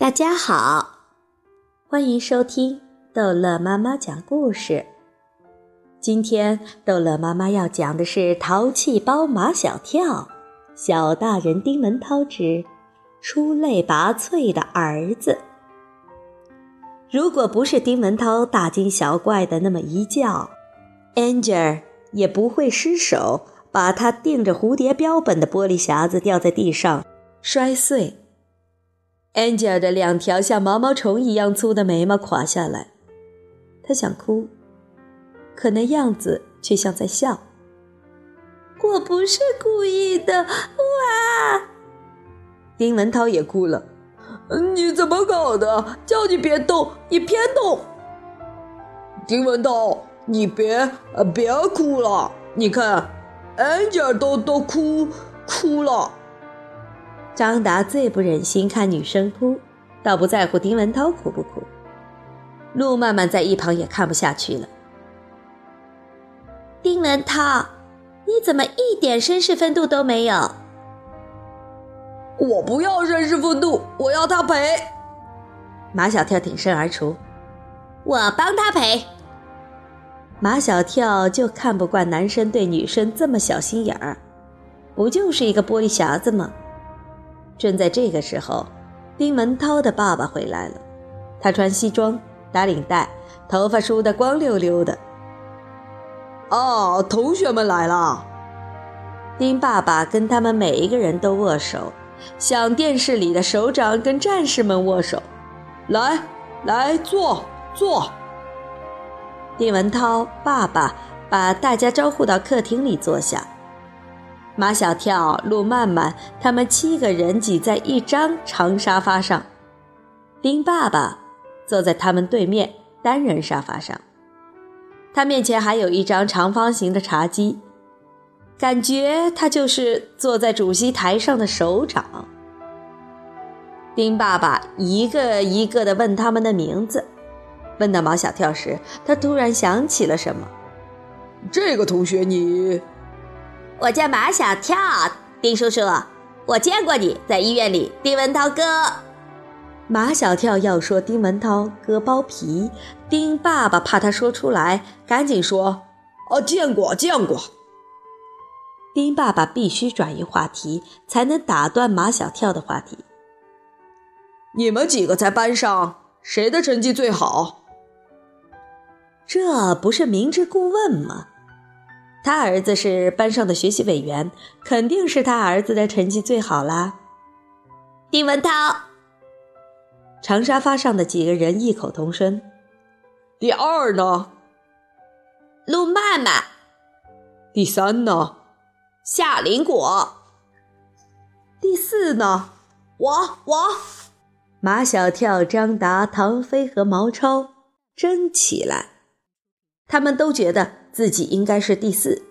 大家好，欢迎收听逗乐妈妈讲故事。今天逗乐妈妈要讲的是《淘气包马小跳》，小大人丁文涛之出类拔萃的儿子。如果不是丁文涛大惊小怪的那么一叫，Angel 也不会失手把他钉着蝴蝶标本的玻璃匣子掉在地上摔碎。Angel 的两条像毛毛虫一样粗的眉毛垮下来，他想哭，可那样子却像在笑。我不是故意的，哇！丁文涛也哭了。你怎么搞的？叫你别动，你偏动。丁文涛，你别别哭了，你看，Angel 都都哭哭了。张达最不忍心看女生哭，倒不在乎丁文涛哭不哭。陆曼曼在一旁也看不下去了。丁文涛，你怎么一点绅士风度都没有？我不要绅士风度，我要他赔。马小跳挺身而出，我帮他赔。马小跳就看不惯男生对女生这么小心眼儿，不就是一个玻璃匣子吗？正在这个时候，丁文涛的爸爸回来了。他穿西装，打领带，头发梳得光溜溜的。哦，同学们来了！丁爸爸跟他们每一个人都握手，像电视里的首长跟战士们握手。来，来坐坐。丁文涛爸爸把大家招呼到客厅里坐下。马小跳、陆曼曼他们七个人挤在一张长沙发上，丁爸爸坐在他们对面单人沙发上，他面前还有一张长方形的茶几，感觉他就是坐在主席台上的首长。丁爸爸一个一个地问他们的名字，问到马小跳时，他突然想起了什么：“这个同学你？”我叫马小跳，丁叔叔，我见过你在医院里。丁文涛哥，马小跳要说丁文涛割包皮，丁爸爸怕他说出来，赶紧说：“哦，见过，见过。”丁爸爸必须转移话题，才能打断马小跳的话题。你们几个在班上谁的成绩最好？这不是明知故问吗？他儿子是班上的学习委员，肯定是他儿子的成绩最好啦。丁文涛，长沙发上的几个人异口同声。第二呢？陆曼曼。第三呢？夏林果。第四呢？我我。马小跳、张达、唐飞和毛超争起来，他们都觉得。自己应该是第四，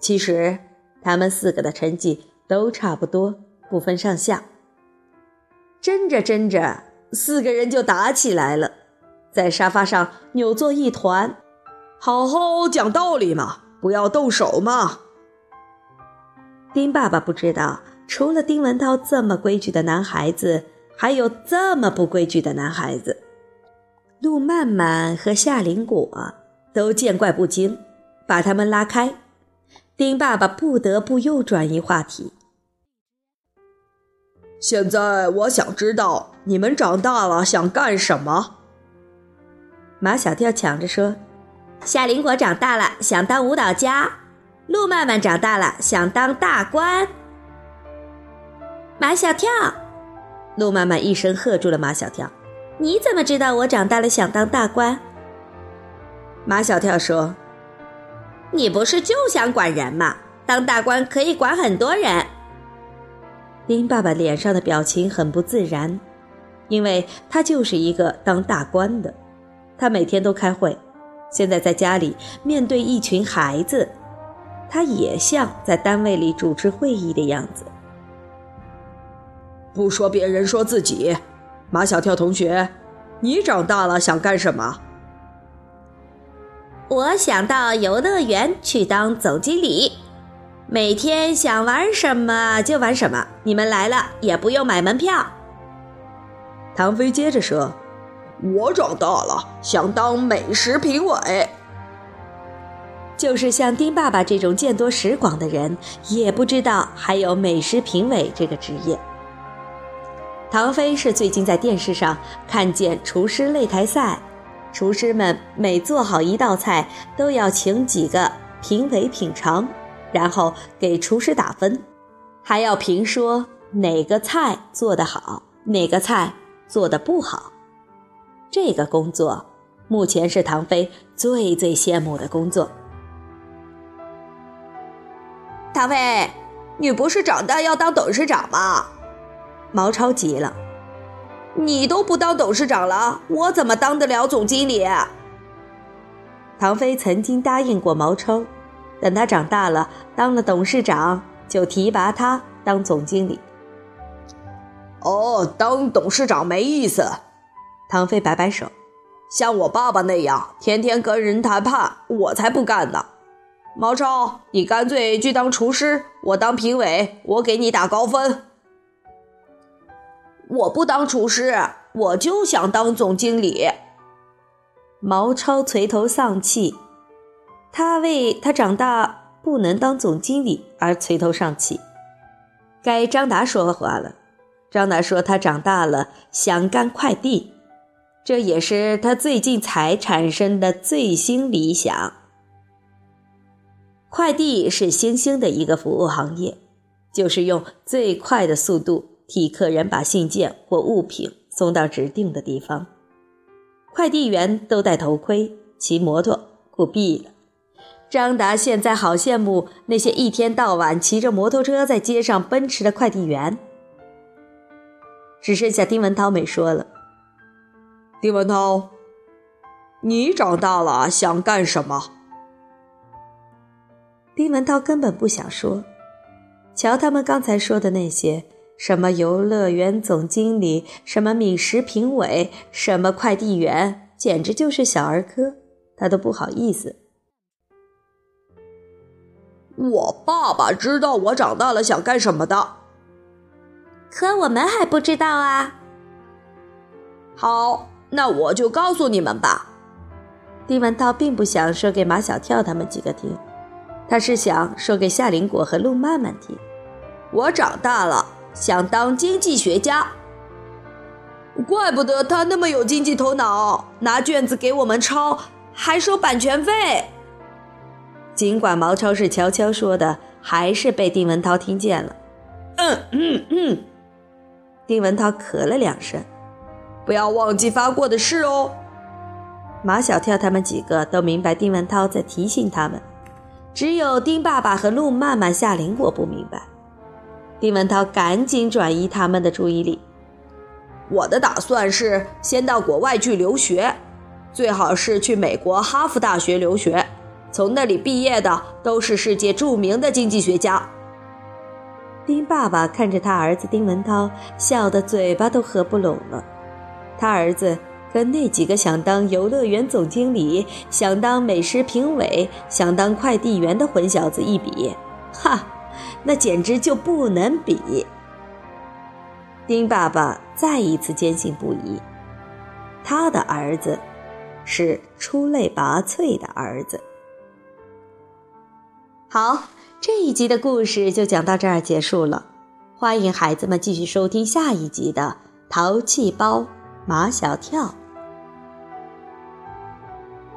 其实他们四个的成绩都差不多，不分上下。争着争着，四个人就打起来了，在沙发上扭作一团。好好讲道理嘛，不要动手嘛。丁爸爸不知道，除了丁文涛这么规矩的男孩子，还有这么不规矩的男孩子。陆曼曼和夏林果都见怪不惊。把他们拉开，丁爸爸不得不又转移话题。现在我想知道你们长大了想干什么？马小跳抢着说：“夏林果长大了想当舞蹈家，陆曼曼长大了想当大官。”马小跳，陆曼曼一声喝住了马小跳：“你怎么知道我长大了想当大官？”马小跳说。你不是就想管人吗？当大官可以管很多人。丁爸爸脸上的表情很不自然，因为他就是一个当大官的。他每天都开会，现在在家里面对一群孩子，他也像在单位里主持会议的样子。不说别人，说自己。马小跳同学，你长大了想干什么？我想到游乐园去当总经理，每天想玩什么就玩什么。你们来了也不用买门票。唐飞接着说：“我长大了，想当美食评委。”就是像丁爸爸这种见多识广的人，也不知道还有美食评委这个职业。唐飞是最近在电视上看见厨师擂台赛，厨师们每做好一道菜，都要请几个评委品尝，然后给厨师打分，还要评说哪个菜做得好，哪个菜做得不好。这个工作目前是唐飞最最羡慕的工作。唐飞，你不是长大要当董事长吗？毛超急了：“你都不当董事长了，我怎么当得了总经理？”唐飞曾经答应过毛超，等他长大了当了董事长，就提拔他当总经理。哦，当董事长没意思。唐飞摆摆手：“像我爸爸那样天天跟人谈判，我才不干呢。”毛超，你干脆去当厨师，我当评委，我给你打高分。我不当厨师，我就想当总经理。毛超垂头丧气，他为他长大不能当总经理而垂头丧气。该张达说话了，张达说他长大了想干快递，这也是他最近才产生的最新理想。快递是新兴的一个服务行业，就是用最快的速度替客人把信件或物品送到指定的地方。快递员都戴头盔、骑摩托、酷毙了。张达现在好羡慕那些一天到晚骑着摩托车在街上奔驰的快递员。只剩下丁文涛没说了。丁文涛，你长大了想干什么？丁文涛根本不想说，瞧他们刚才说的那些，什么游乐园总经理，什么美食评委，什么快递员，简直就是小儿科，他都不好意思。我爸爸知道我长大了想干什么的，可我们还不知道啊。好，那我就告诉你们吧。丁文涛并不想说给马小跳他们几个听。他是想说给夏林果和陆曼曼听，我长大了想当经济学家。怪不得他那么有经济头脑，拿卷子给我们抄，还收版权费。尽管毛超是悄悄说的，还是被丁文涛听见了。嗯嗯嗯，丁文涛咳了两声，不要忘记发过的事哦。马小跳他们几个都明白丁文涛在提醒他们。只有丁爸爸和陆曼曼、夏林果不明白。丁文涛赶紧转移他们的注意力。我的打算是先到国外去留学，最好是去美国哈佛大学留学，从那里毕业的都是世界著名的经济学家。丁爸爸看着他儿子丁文涛，笑得嘴巴都合不拢了。他儿子。跟那几个想当游乐园总经理、想当美食评委、想当快递员的混小子一比，哈，那简直就不能比。丁爸爸再一次坚信不疑，他的儿子是出类拔萃的儿子。好，这一集的故事就讲到这儿结束了，欢迎孩子们继续收听下一集的《淘气包马小跳》。